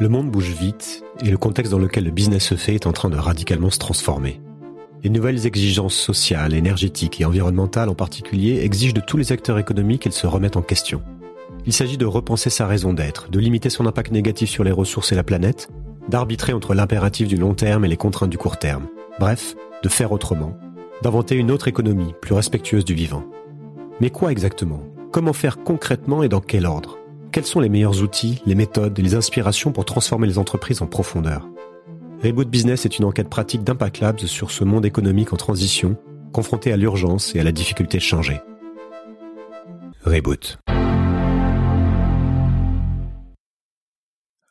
Le monde bouge vite et le contexte dans lequel le business se fait est en train de radicalement se transformer. Les nouvelles exigences sociales, énergétiques et environnementales en particulier exigent de tous les acteurs économiques qu'ils se remettent en question. Il s'agit de repenser sa raison d'être, de limiter son impact négatif sur les ressources et la planète, d'arbitrer entre l'impératif du long terme et les contraintes du court terme. Bref, de faire autrement, d'inventer une autre économie plus respectueuse du vivant. Mais quoi exactement? Comment faire concrètement et dans quel ordre? Quels sont les meilleurs outils, les méthodes et les inspirations pour transformer les entreprises en profondeur? Reboot Business est une enquête pratique d'Impact Labs sur ce monde économique en transition, confronté à l'urgence et à la difficulté de changer. Reboot.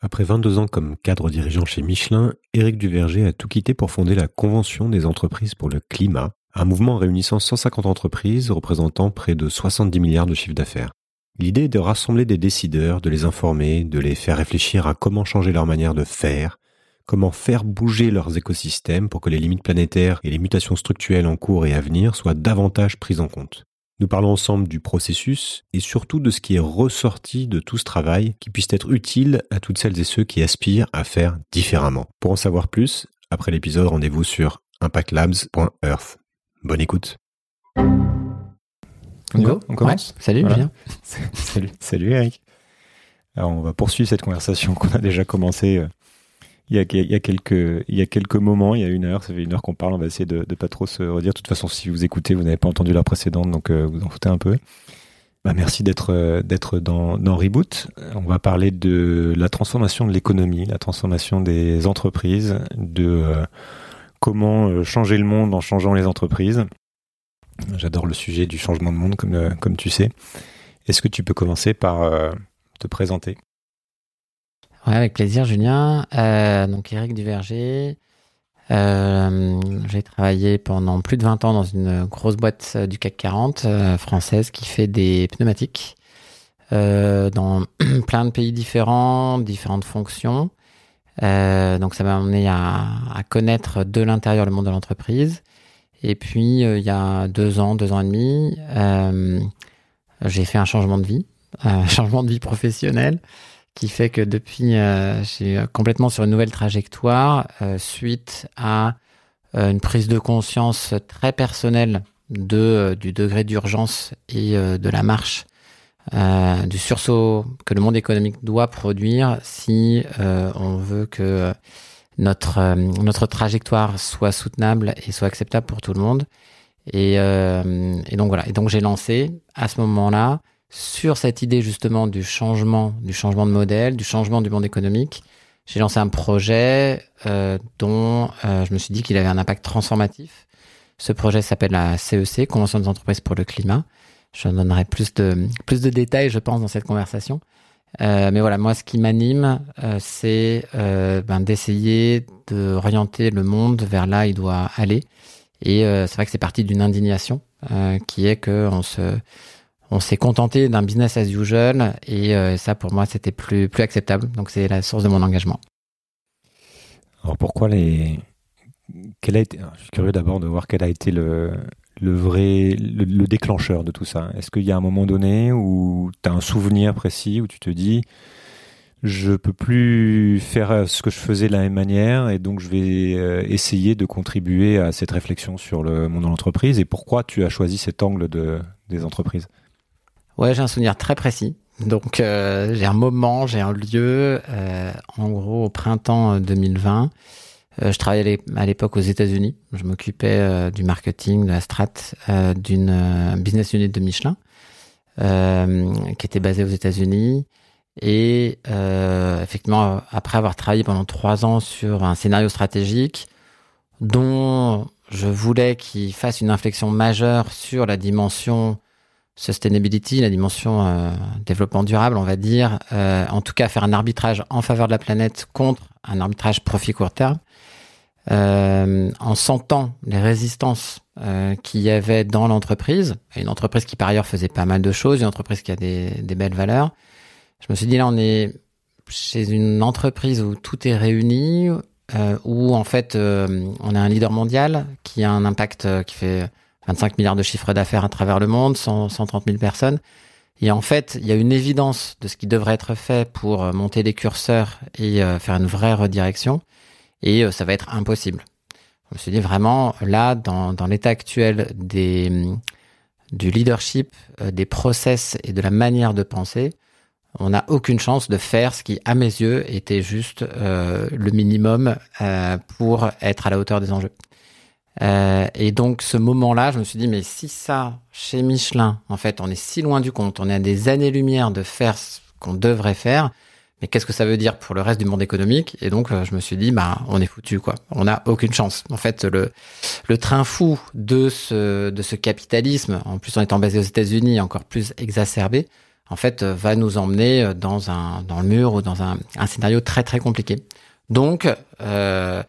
Après 22 ans comme cadre dirigeant chez Michelin, Éric Duverger a tout quitté pour fonder la Convention des entreprises pour le climat, un mouvement réunissant 150 entreprises représentant près de 70 milliards de chiffre d'affaires. L'idée est de rassembler des décideurs, de les informer, de les faire réfléchir à comment changer leur manière de faire, comment faire bouger leurs écosystèmes pour que les limites planétaires et les mutations structurelles en cours et à venir soient davantage prises en compte. Nous parlons ensemble du processus et surtout de ce qui est ressorti de tout ce travail qui puisse être utile à toutes celles et ceux qui aspirent à faire différemment. Pour en savoir plus, après l'épisode, rendez-vous sur impactlabs.earth. Bonne écoute. On go, on commence. Salut, Julien. salut, salut Eric. Alors on va poursuivre cette conversation qu'on a déjà commencé euh, il, y a, il, y a, quelques, il y a quelques moments, il y a une heure, ça fait une heure qu'on parle, on va essayer de ne pas trop se redire. De toute façon, si vous écoutez, vous n'avez pas entendu la précédente, donc euh, vous en foutez un peu. Bah, merci d'être euh, d'être dans, dans Reboot. On va parler de la transformation de l'économie, la transformation des entreprises, de comment changer le monde en changeant les entreprises. J'adore le sujet du changement de monde, comme, euh, comme tu sais. Est-ce que tu peux commencer par euh, te présenter? Ouais, avec plaisir, Julien. Euh, donc, Eric Duverger. j'ai travaillé pendant plus de 20 ans dans une grosse boîte du CAC 40 française qui fait des pneumatiques dans plein de pays différents, différentes fonctions. donc, ça m'a amené à connaître de l'intérieur le monde de l'entreprise et puis, euh, il y a deux ans, deux ans et demi, euh, j'ai fait un changement de vie, un changement de vie professionnelle, qui fait que depuis, euh, j'ai complètement sur une nouvelle trajectoire suite à une prise de conscience très personnelle de du degré d'urgence et de la marche du sursaut que le monde économique doit produire si on veut que notre, euh, notre trajectoire soit soutenable et soit acceptable pour tout le monde. Et, euh, et donc voilà. Et donc j'ai lancé à ce moment-là sur cette idée justement du changement, du changement de modèle, du changement du monde économique. J'ai lancé un projet euh, dont euh, je me suis dit qu'il avait un impact transformatif. Ce projet s'appelle la CEC, e Convention des entreprises pour le climat. Je donnerai plus de plus de détails, je pense, dans cette conversation. Euh, mais voilà, moi, ce qui m'anime, euh, c'est euh, ben, d'essayer d'orienter le monde vers là où il doit aller. Et c'est vrai que c'est parti d'une indignation qui est que on se, on s'est contenté d'un business as usual et ça, pour moi, c'était plus plus acceptable. Donc, c'est la source de mon engagement. Alors, pourquoi les quel a été Je suis curieux d'abord de voir quel a été le le vrai, le, déclencheur de tout ça Est-ce qu'il y a un moment donné où tu as un souvenir précis où tu te dis je peux plus faire ce que je faisais de la même manière et donc je vais euh, essayer de contribuer à cette réflexion sur le monde de l'entreprise et pourquoi tu as choisi cet angle de, des entreprises? Ouais, j'ai un souvenir très précis. Donc euh, j'ai un moment, j'ai un lieu, euh, en gros au printemps 2020. Euh, je travaillais à l'époque aux États-Unis. Je m'occupais euh, du marketing, de la strat euh, d'une business unit de Michelin qui était basée aux États-Unis. Et effectivement, après avoir travaillé pendant trois ans sur un scénario stratégique dont je voulais qu'il fasse une inflexion majeure sur la dimension sustainability, la dimension développement durable, on va dire, en tout cas faire un arbitrage en faveur de la planète contre un arbitrage profit court terme, euh, en sentant les résistances euh, qu'il y avait dans l'entreprise, une entreprise qui par ailleurs faisait pas mal de choses, une entreprise qui a des, belles valeurs, je me suis dit là on est chez une entreprise où tout est réuni, euh, où en fait on a un leader mondial qui a un impact qui fait 25 milliards de chiffres d'affaires à travers le monde, 100, 130 000 personnes. Et en fait, il y a une évidence de ce qui devrait être fait pour monter les curseurs et faire une vraie redirection. Et euh, ça va être impossible. Je me suis dit vraiment, là, dans, dans l'état actuel mm, du leadership, des process et de la manière de penser, on n'a aucune chance de faire ce qui, à mes yeux, était juste le minimum pour être à la hauteur des enjeux. Euh, et donc ce moment-là, je me suis dit, mais si ça, chez Michelin, en fait, on est si loin du compte, on est à des années-lumière de faire ce qu'on devrait faire, mais qu'est-ce que ça veut dire pour le reste du monde économique? Et donc euh, je me suis dit, bah on est foutu quoi, on n'a aucune chance. En fait, le le train fou de ce de ce capitalisme, en plus en étant basé aux États-Unis, encore plus exacerbé, en fait, euh, va nous emmener dans un dans le mur ou dans un, un scénario très très compliqué. Donc euh,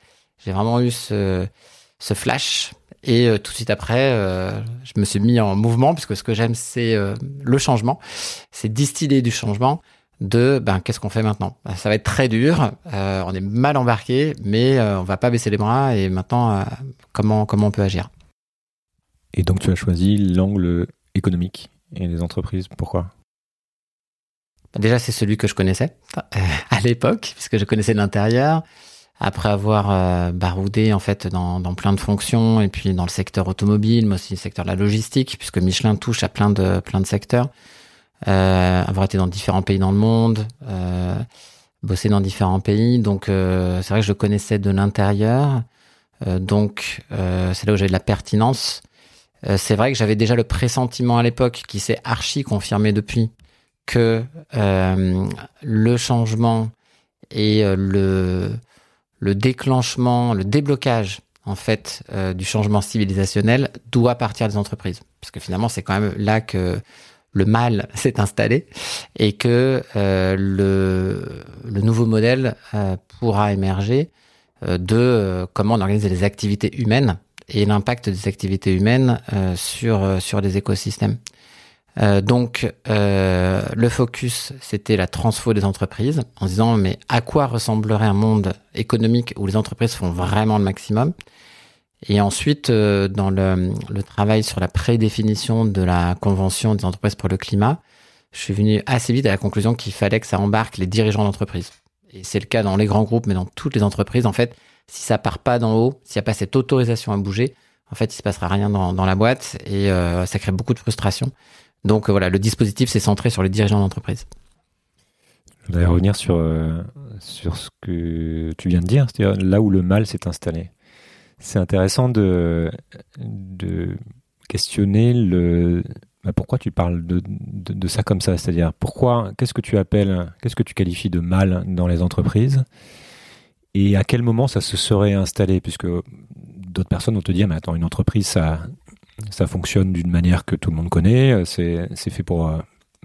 j'ai vraiment eu ce ce flash. Et euh, tout de suite après, euh, je me suis mis en mouvement, puisque ce que j'aime, c'est euh, le changement. C'est distiller du changement de ben qu'est-ce qu'on fait maintenant? Ben, Ça va être très dur, on est mal embarqué, mais on va pas baisser les bras. Et maintenant, comment comment on peut agir? Et donc tu as choisi l'angle économique et les entreprises. Pourquoi? Ben, Déjà, c'est celui que je connaissais à l'époque, puisque je connaissais l'intérieur. Après avoir euh, baroudé en fait dans, dans, plein de fonctions et puis dans le secteur automobile, mais aussi le secteur de la logistique, puisque Michelin touche à plein de plein de secteurs, euh, avoir été dans différents pays dans le monde, euh, bossé dans différents pays, donc euh, c'est vrai que je connaissais de l'intérieur, euh, donc c'est là où j'avais de la pertinence. c'est vrai que j'avais déjà le pressentiment à l'époque, qui s'est archi confirmé depuis, que le changement et le le déclenchement, le déblocage en fait euh, du changement civilisationnel doit partir des entreprises, parce que finalement c'est quand même là que le mal s'est installé et que euh, le, nouveau modèle euh, pourra émerger de comment on organise les activités humaines et l'impact des activités humaines sur sur les écosystèmes. Euh, donc euh, le focus, c'était la transfo des entreprises, en disant mais à quoi ressemblerait un monde économique où les entreprises font vraiment le maximum? Et ensuite, euh, dans le, travail sur la prédéfinition de la convention des entreprises pour le climat, je suis venu assez vite à la conclusion qu'il fallait que ça embarque les dirigeants d'entreprise. Et c'est le cas dans les grands groupes, mais dans toutes les entreprises. En fait, si ça part pas d'en haut, s'il n'y a pas cette autorisation à bouger, en fait, il se passera rien dans, la boîte et ça crée beaucoup de frustration. Donc euh, voilà, le dispositif s'est centré sur les dirigeants d'entreprise. Je voudrais revenir sur, euh, sur ce que tu viens de dire, c'est-à-dire là où le mal s'est installé. C'est intéressant de, de questionner le, bah, pourquoi tu parles de, de, ça comme ça, c'est-à-dire pourquoi, qu'est-ce que tu appelles, qu'est-ce que tu qualifies de mal dans les entreprises et à quel moment ça se serait installé, puisque d'autres personnes vont te dire, mais attends, une entreprise, ça, ça fonctionne d'une manière que tout le monde connaît. Euh, c'est fait pour, euh,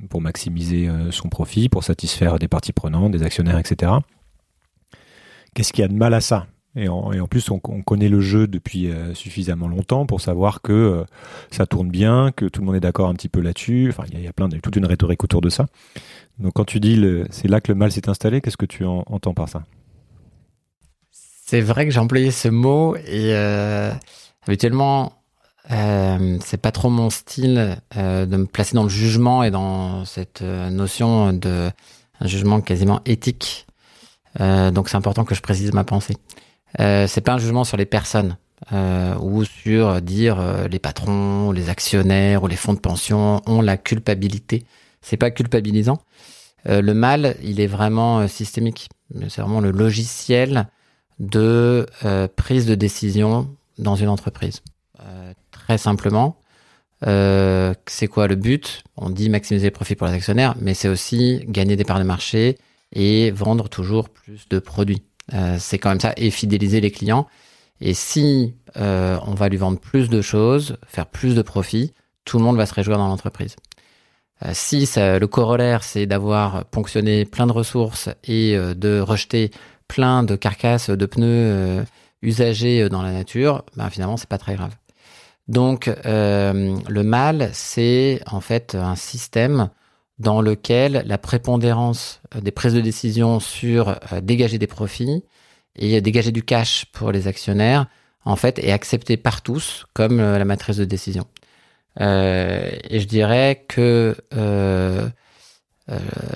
pour maximiser euh, son profit, pour satisfaire des parties prenantes, des actionnaires, etc. Qu'est-ce qu'il y a de mal à ça? Et en, plus, on, connaît le jeu depuis suffisamment longtemps pour savoir que ça tourne bien, que tout le monde est d'accord un petit peu là-dessus. Enfin, il y, a, plein de, toute une rhétorique autour de ça. Donc, quand tu dis c'est là que le mal s'est installé, qu'est-ce que tu entends par ça? C'est vrai que j'ai employé ce mot et habituellement, euh, c'est pas trop mon style euh, de me placer dans le jugement et dans cette euh, notion de jugement quasiment éthique. Euh, donc c'est important que je précise ma pensée. C'est pas un jugement sur les personnes ou sur dire les patrons, les actionnaires ou les fonds de pension ont la culpabilité. C'est pas culpabilisant. le mal, il est vraiment systémique. C'est vraiment le logiciel de prise de décision dans une entreprise très simplement. Euh, c'est quoi le but? On dit maximiser les profits pour les actionnaires, mais c'est aussi gagner des parts de marché et vendre toujours plus de produits. Euh, c'est quand même ça, et fidéliser les clients. Et si euh, on va lui vendre plus de choses, faire plus de profits, tout le monde va se réjouir dans l'entreprise. Euh, si ça, le corollaire, c'est d'avoir ponctionné plein de ressources et de rejeter plein de carcasses de pneus usagés dans la nature, ben finalement, c'est pas très grave. Donc le mal, c'est en fait un système dans lequel la prépondérance des prises de décision sur euh, dégager des profits et dégager du cash pour les actionnaires, en fait, est acceptée par tous comme euh, la matrice de décision. et je dirais que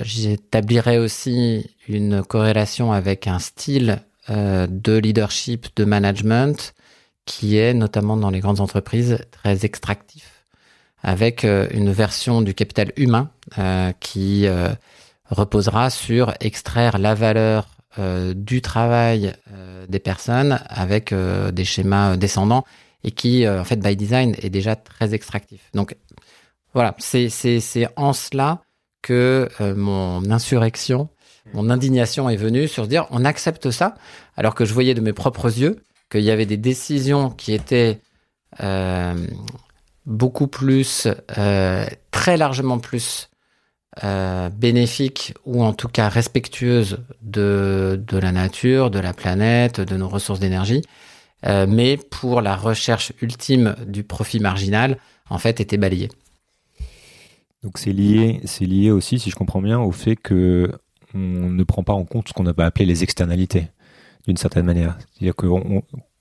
j'établirais aussi une corrélation avec un style de leadership, de management qui est notamment dans les grandes entreprises très extractif, avec euh, une version du capital humain euh, qui euh, reposera sur extraire la valeur du travail des personnes avec des schémas descendants et qui, en fait, by design, est déjà très extractif. Donc, voilà, c'est en cela que mon insurrection, mon indignation est venue sur dire on accepte ça, alors que je voyais de mes propres yeux qu'il y avait des décisions qui étaient beaucoup plus, euh, très largement plus euh, bénéfiques ou en tout cas respectueuses de, de la nature, de la planète, de nos ressources d'énergie, mais pour la recherche ultime du profit marginal, en fait, étaient balayées. Donc c'est lié, c'est lié aussi, si je comprends bien, au fait que on ne prend pas en compte ce qu'on va appeler les externalités d'une certaine manière. C'est-à-dire que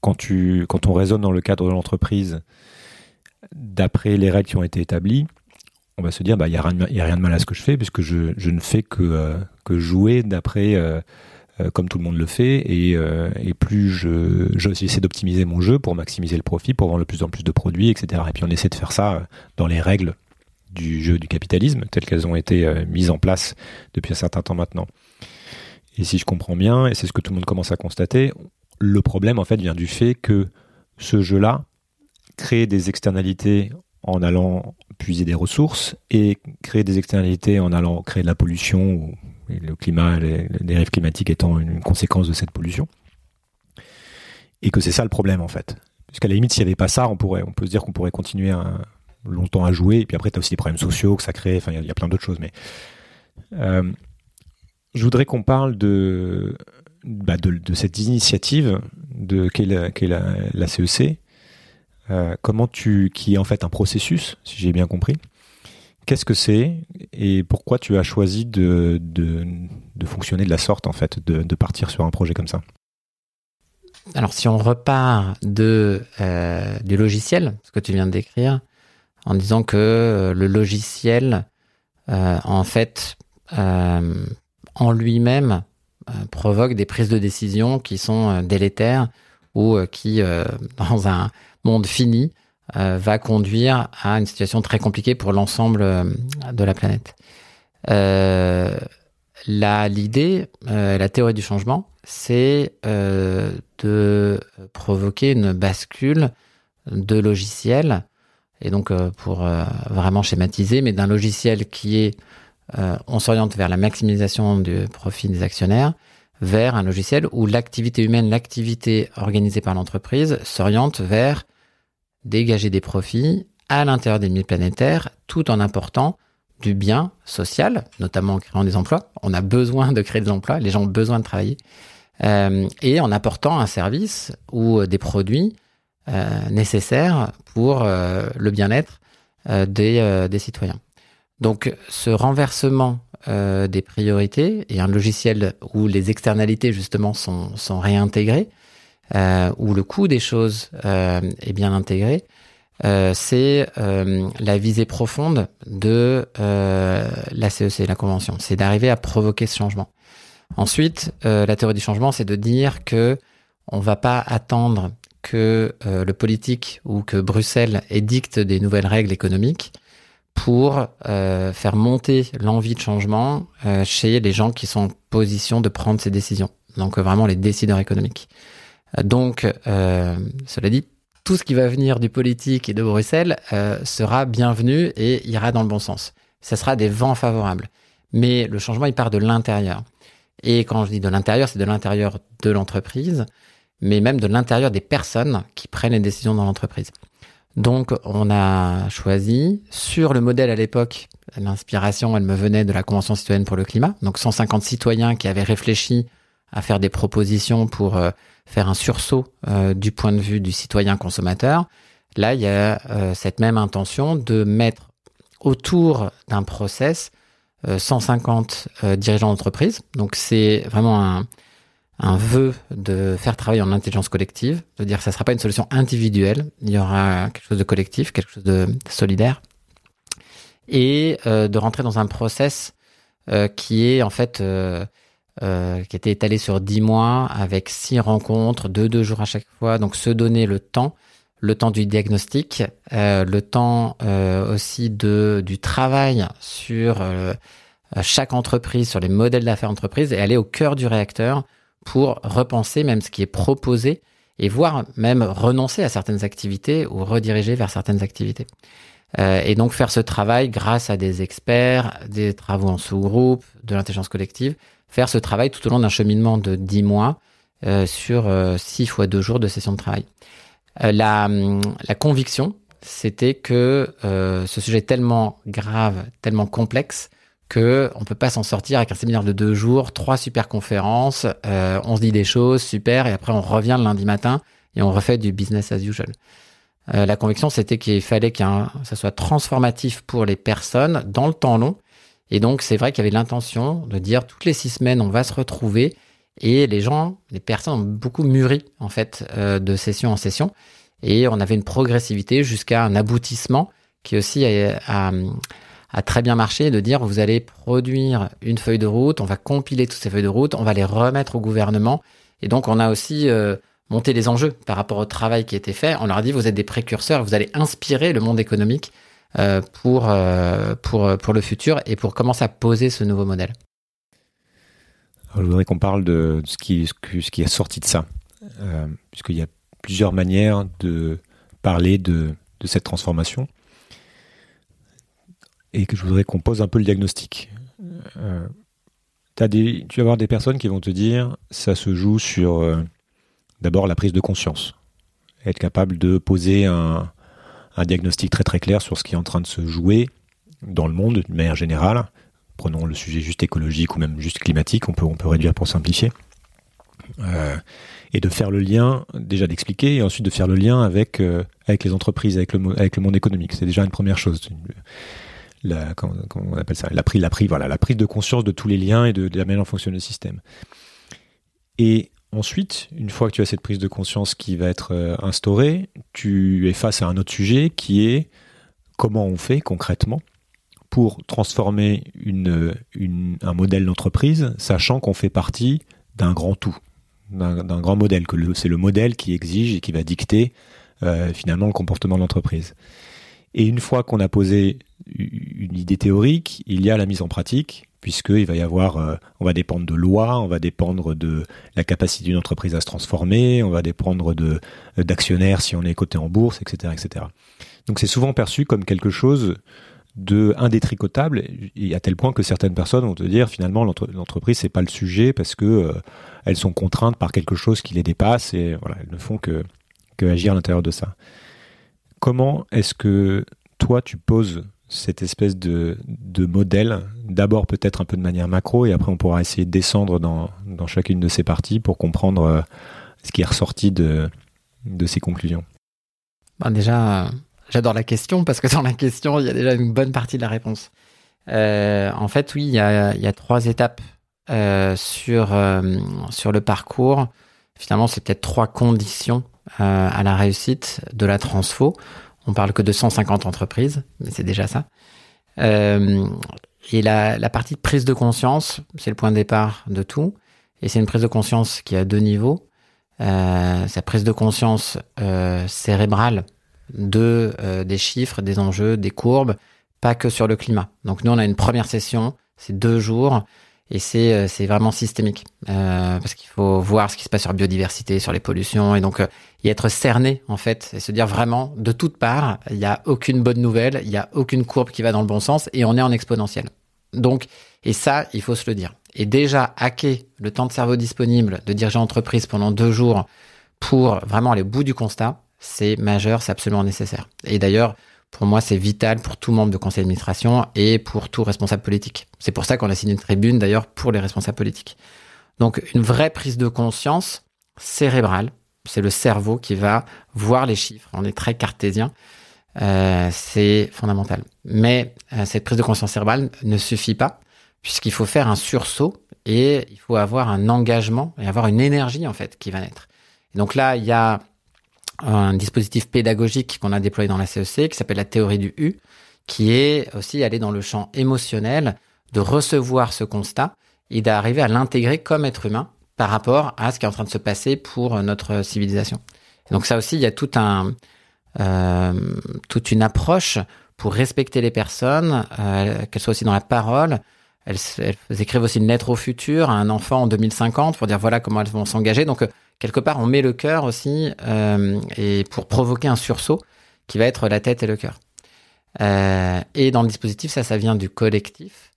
quand, tu, quand on raisonne dans le cadre de l'entreprise, d'après les règles qui ont été établies, on va se dire, bah, il n'y a, a, rien de mal à ce que je fais, puisque je, je ne fais que, euh, que jouer d'après, euh, euh, comme tout le monde le fait, et, et plus je, j'essaie d'optimiser mon jeu pour maximiser le profit, pour vendre de plus en plus de produits, etc. Et puis on essaie de faire ça dans les règles du jeu du capitalisme, telles qu'elles ont été mises en place depuis un certain temps maintenant. Et si je comprends bien, et c'est ce que tout le monde commence à constater, le problème en fait vient du fait que ce jeu-là crée des externalités en allant puiser des ressources et crée des externalités en allant créer de la pollution, et le climat, les, dérives climatiques étant une conséquence de cette pollution. Et que c'est ça le problème en fait. Parce qu'à la limite, s'il n'y avait pas ça, on, pourrait, on peut se dire qu'on pourrait continuer longtemps à jouer. Et puis après, tu as aussi des problèmes sociaux que ça crée. Enfin, il y, a plein d'autres choses. Mais euh, je voudrais qu'on parle de, bah de, cette initiative de qu'est la, CEC, euh, comment tu, qui est en fait un processus, si j'ai bien compris. Qu'est-ce que c'est et pourquoi tu as choisi de, de, fonctionner de la sorte en fait, de, de, partir sur un projet comme ça? Alors si on repart de euh, du logiciel, ce que tu viens de décrire, en disant que euh, le logiciel en fait en lui-même provoque des prises de décision qui sont délétères ou qui, dans un monde fini, va conduire à une situation très compliquée pour l'ensemble de la planète. L'idée, la théorie du changement, c'est de provoquer une bascule de logiciels, et donc pour vraiment schématiser, mais d'un logiciel qui est euh, on s'oriente vers la maximisation du profit des actionnaires, vers un logiciel où l'activité humaine, l'activité organisée par l'entreprise s'oriente vers dégager des profits à l'intérieur des milieux planétaires, tout en apportant du bien social, notamment en créant des emplois. On a besoin de créer des emplois, les gens ont besoin de travailler, euh, et en apportant un service ou des produits euh, nécessaires pour le bien-être des citoyens. Donc ce renversement euh, des priorités et un logiciel où les externalités justement sont réintégrées, euh, où le coût des choses euh, est bien intégré, euh, c'est euh, la visée profonde de euh, la CEC, la Convention. C'est d'arriver à provoquer ce changement. Ensuite, la théorie du changement, c'est de dire que on va pas attendre que le politique ou que Bruxelles édicte des nouvelles règles économiques pour euh, faire monter l'envie de changement euh, chez les gens qui sont en position de prendre ces décisions. Donc euh, vraiment les décideurs économiques. Donc, cela dit, tout ce qui va venir du politique et de Bruxelles sera bienvenu et ira dans le bon sens. Ce sera des vents favorables. Mais le changement, il part de l'intérieur. Et quand je dis de l'intérieur, c'est de l'intérieur de l'entreprise, mais même de l'intérieur des personnes qui prennent les décisions dans l'entreprise. Donc, on a choisi sur le modèle à l'époque, l'inspiration, elle me venait de la Convention citoyenne pour le climat. Donc, 150 citoyens qui avaient réfléchi à faire des propositions pour euh, faire un sursaut euh, du point de vue du citoyen consommateur. Là, il y a euh, cette même intention de mettre autour d'un process 150 dirigeants d'entreprise. Donc, c'est vraiment un, vœu de faire travailler en intelligence collective, de dire que ça ne sera pas une solution individuelle, il y aura quelque chose de collectif, quelque chose de solidaire, et de rentrer dans un process qui est en fait euh, qui était étalé sur dix mois avec six rencontres, deux deux jours à chaque fois, donc se donner le temps, le temps du diagnostic, euh, le temps euh, aussi de du travail sur chaque entreprise, sur les modèles d'affaires entreprise et aller au cœur du réacteur pour repenser même ce qui est proposé et voire même renoncer à certaines activités ou rediriger vers certaines activités. Euh, et donc faire ce travail grâce à des experts, des travaux en sous-groupe, de l'intelligence collective, faire ce travail tout au long d'un cheminement de 10 mois euh, sur euh, 6 fois 2 jours de session de travail. Euh, la, la conviction, c'était que euh, ce sujet est tellement grave, tellement complexe, que on peut pas s'en sortir avec un séminaire de deux jours, trois super conférences, euh, on se dit des choses super et après on revient le lundi matin et on refait du business as usual. Euh, la conviction c'était qu'il fallait que ça soit transformatif pour les personnes dans le temps long. Et donc c'est vrai qu'il y avait l'intention de dire toutes les six semaines on va se retrouver. Et les gens, les personnes ont beaucoup mûri en fait euh, de session en session. Et on avait une progressivité jusqu'à un aboutissement qui aussi a, très bien marché de dire vous allez produire une feuille de route, on va compiler toutes ces feuilles de route, on va les remettre au gouvernement. Et donc on a aussi euh, monté les enjeux par rapport au travail qui a été fait. On leur a dit vous êtes des précurseurs, vous allez inspirer le monde économique euh, pour, euh, pour, pour le futur et pour commencer à poser ce nouveau modèle. Je voudrais qu'on parle de ce qui, ce qui est sorti de ça, euh, puisqu'il y a plusieurs manières de parler de, de cette transformation et que je voudrais qu'on pose un peu le diagnostic. Euh, as des, tu vas avoir des personnes qui vont te dire ça se joue sur euh, d'abord la prise de conscience, être capable de poser un, diagnostic très très clair sur ce qui est en train de se jouer dans le monde de manière générale. Prenons le sujet juste écologique ou même juste climatique, on peut, on peut réduire pour simplifier. Euh, et de faire le lien, déjà d'expliquer, et ensuite de faire le lien avec, euh, avec les entreprises, avec le, monde économique. C'est déjà une première chose la, appelle ça? La prise, la voilà, la prise de conscience de tous les liens et de, de la manière dont fonctionne le système. Et ensuite, une fois que tu as cette prise de conscience qui va être euh, instaurée, tu es face à un autre sujet qui est comment on fait concrètement pour transformer un modèle d'entreprise, sachant qu'on fait partie d'un grand tout, d'un grand modèle, que c'est le modèle qui exige et qui va dicter euh, finalement le comportement de l'entreprise. Et une fois qu'on a posé une idée théorique, il y a la mise en pratique, puisqu'il va y avoir, euh, on va dépendre de lois, on va dépendre de la capacité d'une entreprise à se transformer, on va dépendre de d'actionnaires si on est coté en bourse, etc., etc. Donc c'est souvent perçu comme quelque chose de indétricotable, et à tel point que certaines personnes vont te dire finalement l'entreprise c'est pas le sujet parce que euh, elles sont contraintes par quelque chose qui les dépasse et voilà elles ne font que que agir à l'intérieur de ça. Comment est-ce que toi tu poses cette espèce de, de modèle, d'abord peut-être un peu de manière macro, et après on pourra essayer de descendre dans, dans chacune de ces parties pour comprendre euh, ce qui est ressorti de, de ces conclusions. Ben déjà, j'adore la question parce que dans la question, il y a déjà une bonne partie de la réponse. Euh, en fait, oui, il y a, il y a trois étapes euh, sur, sur le parcours. Finalement, c'est peut-être trois conditions à la réussite de la transfo. On parle que de 150 entreprises, mais c'est déjà ça. Euh, et la, partie de prise de conscience, c'est le point de départ de tout. Et c'est une prise de conscience qui a deux niveaux. Euh, cette prise de conscience euh, cérébrale de euh, des chiffres, des enjeux, des courbes, pas que sur le climat. Donc nous, on a une première session, c'est deux jours, et c'est vraiment systémique parce qu'il faut voir ce qui se passe sur biodiversité, sur les pollutions et donc y être cerné en fait et se dire vraiment de toutes parts il y a aucune bonne nouvelle, il y a aucune courbe qui va dans le bon sens et on est en exponentiel. Donc et ça il faut se le dire. Et déjà hacker le temps de cerveau disponible de diriger entreprise pendant deux jours pour vraiment aller au bout du constat, c'est majeur, c'est absolument nécessaire. Et d'ailleurs pour moi, c'est vital pour tout membre de conseil d'administration et pour tout responsable politique. C'est pour ça qu'on a signé une tribune, d'ailleurs, pour les responsables politiques. Donc, une vraie prise de conscience cérébrale. C'est le cerveau qui va voir les chiffres. On est très cartésien. Euh, c'est fondamental. Mais euh, cette prise de conscience cérébrale ne suffit pas puisqu'il faut faire un sursaut et il faut avoir un engagement et avoir une énergie en fait qui va naître. Et donc là, il y a un dispositif pédagogique qu'on a déployé dans la CEC qui s'appelle la théorie du U, qui est aussi aller dans le champ émotionnel, de recevoir ce constat et d'arriver à l'intégrer comme être humain par rapport à ce qui est en train de se passer pour notre civilisation. donc ça aussi, il y a tout un, euh, toute une approche pour respecter les personnes, euh, qu'elles soient aussi dans la parole. Elles, écrivent aussi une lettre au futur à un enfant en 2050 pour dire voilà comment elles vont s'engager. Donc euh, quelque part, on met le cœur aussi euh, et pour provoquer un sursaut qui va être la tête et le cœur. Euh, et dans le dispositif, ça, ça vient du collectif.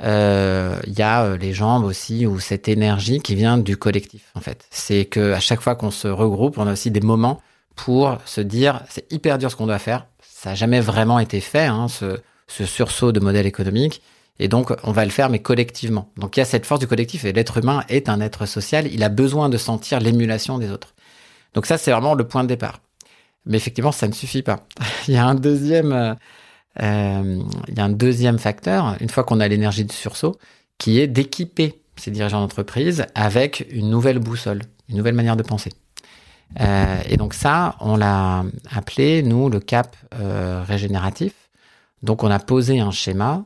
Euh, il y a les jambes aussi ou cette énergie qui vient du collectif en fait. C'est que à chaque fois qu'on se regroupe, on a aussi des moments pour se dire c'est hyper dur ce qu'on doit faire. Ça n'a jamais vraiment été fait, hein, ce, ce sursaut de modèle économique. Et donc, on va le faire, mais collectivement. Donc, il y a cette force du collectif et l'être humain est un être social. Il a besoin de sentir l'émulation des autres. Donc ça, c'est vraiment le point de départ. Mais effectivement, ça ne suffit pas. il y a un deuxième, euh, il y a un deuxième facteur, une fois qu'on a l'énergie de sursaut, qui est d'équiper ces dirigeants d'entreprise avec une nouvelle boussole, une nouvelle manière de penser. Euh, et donc ça, on l'a appelé, nous, le cap euh, régénératif. Donc on a posé un schéma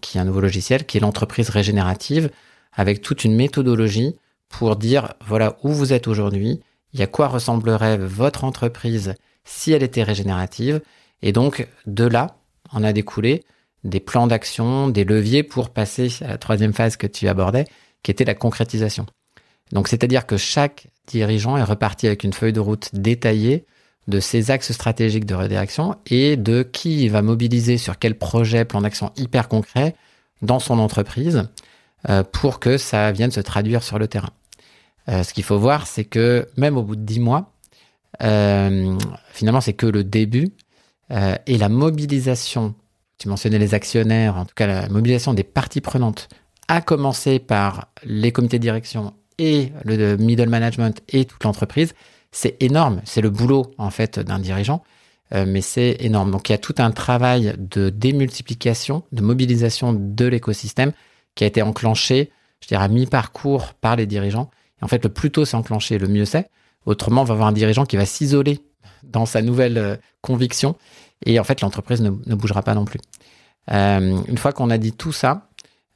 qui est un nouveau logiciel, qui est l'entreprise régénérative, avec toute une méthodologie pour dire, voilà où vous êtes aujourd'hui, il y a quoi ressemblerait votre entreprise si elle était régénérative. Et donc de là, on a découlé des plans d'action, des leviers pour passer à la troisième phase que tu abordais, qui était la concrétisation. Donc c'est-à-dire que chaque dirigeant est reparti avec une feuille de route détaillée de ses axes stratégiques de redirection et de qui il va mobiliser sur quel projet, plan d'action hyper concret dans son entreprise euh, pour que ça vienne se traduire sur le terrain. Euh, ce qu'il faut voir, c'est que même au bout de dix mois, euh, finalement, c'est que le début et la mobilisation. Tu mentionnais les actionnaires, en tout cas la mobilisation des parties prenantes, a commencé par les comités de direction et le middle management et toute l'entreprise, c'est énorme. C'est le boulot en fait d'un dirigeant, euh, mais c'est énorme. Donc il y a tout un travail de démultiplication, de mobilisation de l'écosystème qui a été enclenché, je dirais à mi-parcours par les dirigeants. Et en fait, le plus tôt c'est enclenché, le mieux c'est. Autrement, on va avoir un dirigeant qui va s'isoler dans sa nouvelle euh, conviction et en fait l'entreprise ne, bougera pas non plus. Euh, une fois qu'on a dit tout ça,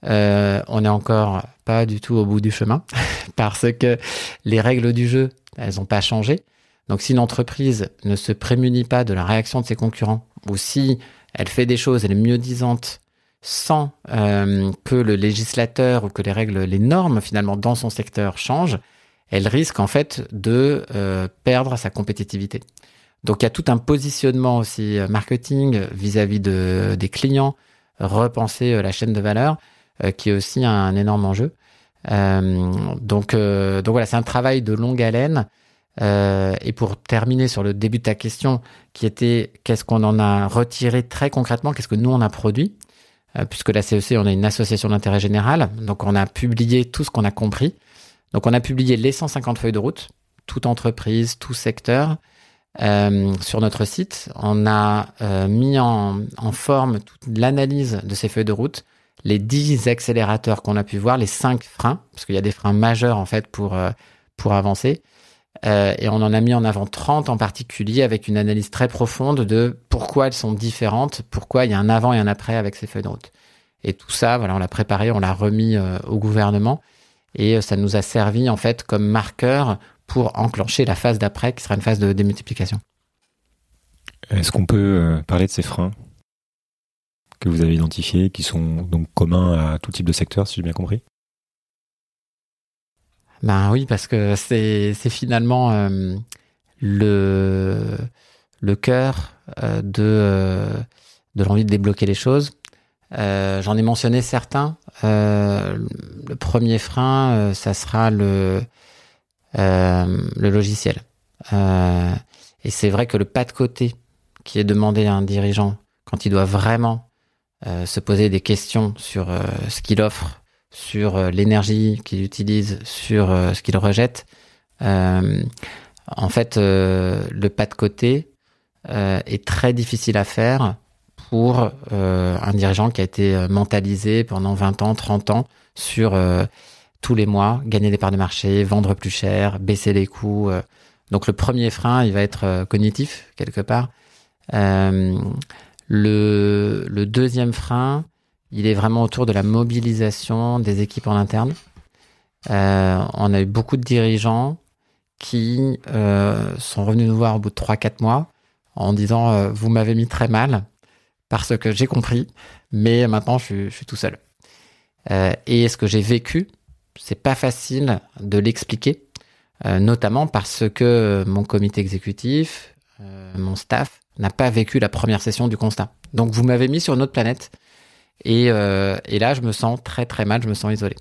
euh, on n'est encore pas du tout au bout du chemin parce que les règles du jeu, elles n'ont pas changé. Donc si une entreprise ne se prémunit pas de la réaction de ses concurrents ou si elle fait des choses, elle est mieux disante sans que le législateur ou que les règles, les normes finalement dans son secteur changent, elle risque en fait de perdre sa compétitivité. Donc il y a tout un positionnement aussi marketing vis-à-vis de, des clients, repenser la chaîne de valeur euh, qui est aussi un, énorme enjeu. Euh, donc, euh, donc voilà, c'est un travail de longue haleine. et pour terminer sur le début de ta question, qui était qu'est-ce qu'on en a retiré très concrètement, qu'est-ce que nous on a produit, puisque la CEC, on est une association d'intérêt général, donc on a publié tout ce qu'on a compris. Donc on a publié les 150 feuilles de route, toute entreprise, tout secteur, euh, sur notre site. On a euh, mis en, en, forme toute l'analyse de ces feuilles de route les 10 accélérateurs qu'on a pu voir, les 5 freins, parce qu'il y a des freins majeurs en fait pour, euh, pour avancer. Euh, et on en a mis en avant 30 en particulier avec une analyse très profonde de pourquoi elles sont différentes, pourquoi il y a un avant et un après avec ces feuilles de route. Et tout ça, voilà, on l'a préparé, on l'a remis au gouvernement et ça nous a servi en fait comme marqueur pour enclencher la phase d'après qui sera une phase de démultiplication. Est-ce qu'on peut parler de ces freins que vous avez identifiés, qui sont donc communs à tout type de secteur, si j'ai bien compris? Ben oui, parce que c'est finalement euh, le, le cœur euh, de, euh, de l'envie de débloquer les choses. J'en ai mentionné certains. le premier frein, ça sera le, le logiciel. et c'est vrai que le pas de côté qui est demandé à un dirigeant quand il doit vraiment euh, se poser des questions sur euh, ce qu'il offre, sur euh, l'énergie qu'il utilise, sur ce qu'il rejette. en fait, le pas de côté est très difficile à faire pour un dirigeant qui a été mentalisé pendant 20 ans, 30 ans sur tous les mois, gagner des parts de marché, vendre plus cher, baisser les coûts. Donc le premier frein, il va être cognitif quelque part. le, le deuxième frein, il est vraiment autour de la mobilisation des équipes en interne. Euh, on a eu beaucoup de dirigeants qui euh, sont revenus nous voir au bout de 3-4 mois en disant euh, Vous m'avez mis très mal parce que j'ai compris, mais maintenant je suis, tout seul. et ce que j'ai vécu, c'est pas facile de l'expliquer, notamment parce que mon comité exécutif, mon staff, n'a pas vécu la première session du constat. Donc vous m'avez mis sur une autre planète et, euh, et, là, je me sens très très mal, je me sens isolé.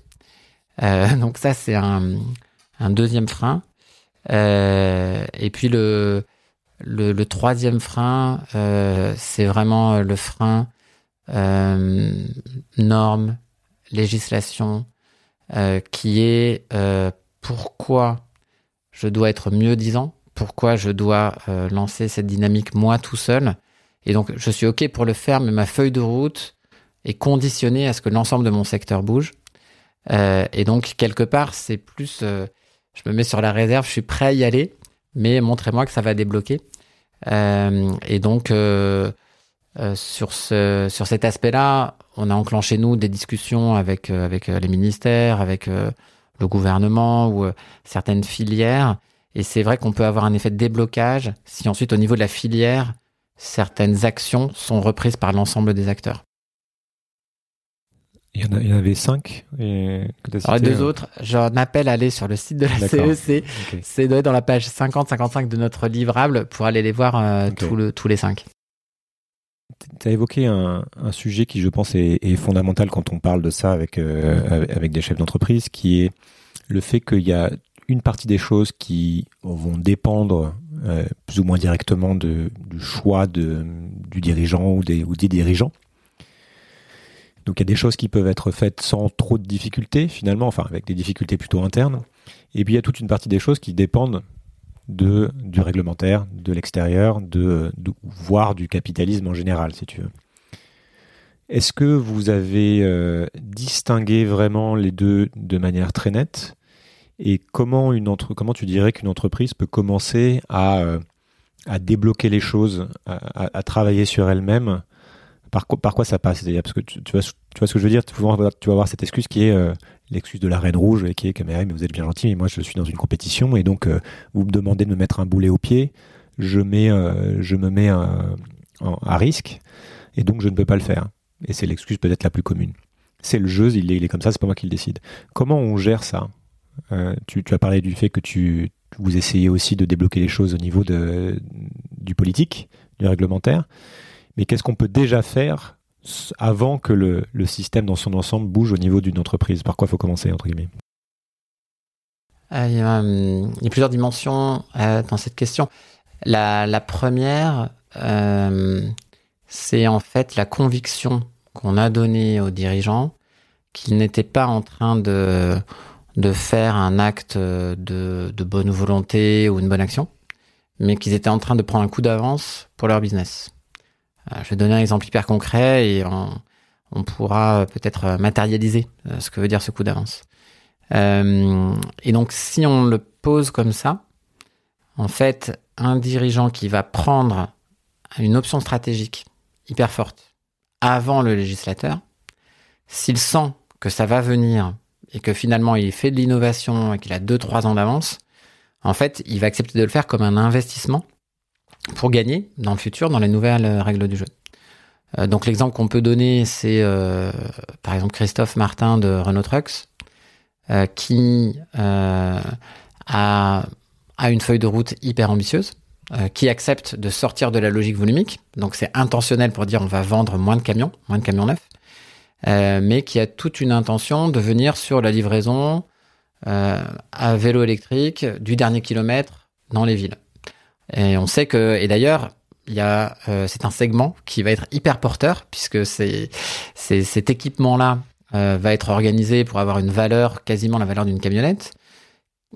Euh, donc ça, c'est un, deuxième frein. Euh, et puis le, le, le troisième frein, euh, c'est vraiment le frein euh, normes, législation, qui est pourquoi je dois être mieux disant, pourquoi je dois lancer cette dynamique moi tout seul. Et donc, je suis OK pour le faire, mais ma feuille de route, est conditionné à ce que l'ensemble de mon secteur bouge. Euh, et donc, quelque part, c'est plus, euh, je me mets sur la réserve, je suis prêt à y aller, mais montrez-moi que ça va débloquer. Euh, et donc, euh, euh, sur, ce, sur cet aspect-là, on a enclenché, nous, des discussions avec, avec les ministères, avec le gouvernement ou certaines filières. Et c'est vrai qu'on peut avoir un effet de déblocage si ensuite, au niveau de la filière, certaines actions sont reprises par l'ensemble des acteurs. Il y, en il y en avait cinq. Et Alors, deux euh, autres, j'en appelle à aller sur le site de la CEC. C'est dans la page 50-55 de notre livrable pour aller les voir euh, tous, le, tous les cinq. Tu as évoqué un, sujet qui, je pense, est, fondamental quand on parle de ça avec, euh, avec des chefs d'entreprise, qui est le fait qu'il y a une partie des choses qui vont dépendre euh, plus ou moins directement du choix de, du dirigeant ou des, ou des dirigeants. Donc il y a des choses qui peuvent être faites sans trop de difficultés finalement, enfin avec des difficultés plutôt internes. Et puis il y a toute une partie des choses qui dépendent de du réglementaire, de l'extérieur, de, voire du capitalisme en général, si tu veux. Est-ce que vous avez euh, distingué vraiment les deux de manière très nette? Et comment une entre comment tu dirais qu'une entreprise peut commencer à euh, à débloquer les choses, à, travailler sur elle-même? Par, par quoi ça passe? Parce que tu, tu, vois, tu vois ce que je veux dire? Tu vas avoir cette excuse qui est euh, l'excuse de la reine rouge, qui est que mais, vous êtes bien gentil, mais moi je suis dans une compétition, et donc euh, vous me demandez de me mettre un boulet au pied, je, euh, me mets à risque, et donc je ne peux pas le faire. Et c'est l'excuse peut-être la plus commune. C'est le jeu, il est, il comme ça, c'est pas moi qui le décide. Comment on gère ça? Tu, tu, as parlé du fait que tu, vous essayez aussi de débloquer les choses au niveau du politique, du réglementaire. Mais qu'est-ce qu'on peut déjà faire avant que le, système dans son ensemble bouge au niveau d'une entreprise Par quoi faut commencer, entre guillemets? Euh, il, y a, il, y a, plusieurs dimensions euh, dans cette question. La, première, euh, c'est en fait la conviction qu'on a donnée aux dirigeants qu'ils n'étaient pas en train de, faire un acte de bonne volonté ou une bonne action, mais qu'ils étaient en train de prendre un coup d'avance pour leur business. Euh, je vais donner un exemple hyper concret et on, pourra peut-être matérialiser euh, ce que veut dire ce coup d'avance. Euh, et donc, si on le pose comme ça, en fait, un dirigeant qui va prendre une option stratégique hyper forte avant le législateur, s'il sent que ça va venir et que finalement il fait de l'innovation et qu'il a 2-3 ans d'avance, en fait, il va accepter de le faire comme un investissement pour gagner dans le futur dans les nouvelles euh, règles du jeu. Euh, donc l'exemple qu'on peut donner, c'est euh, par exemple Christophe Martin de Renault Trucks, qui a, a, une feuille de route hyper ambitieuse, qui accepte de sortir de la logique volumique. Donc c'est intentionnel pour dire on va vendre moins de camions, moins de camions neufs, mais qui a toute une intention de venir sur la livraison à vélo électrique du dernier kilomètre dans les villes. Et on sait que, et d'ailleurs, il y a, euh, c'est un segment qui va être hyper porteur puisque c'est, cet équipement-là euh, va être organisé pour avoir une valeur quasiment la valeur d'une camionnette,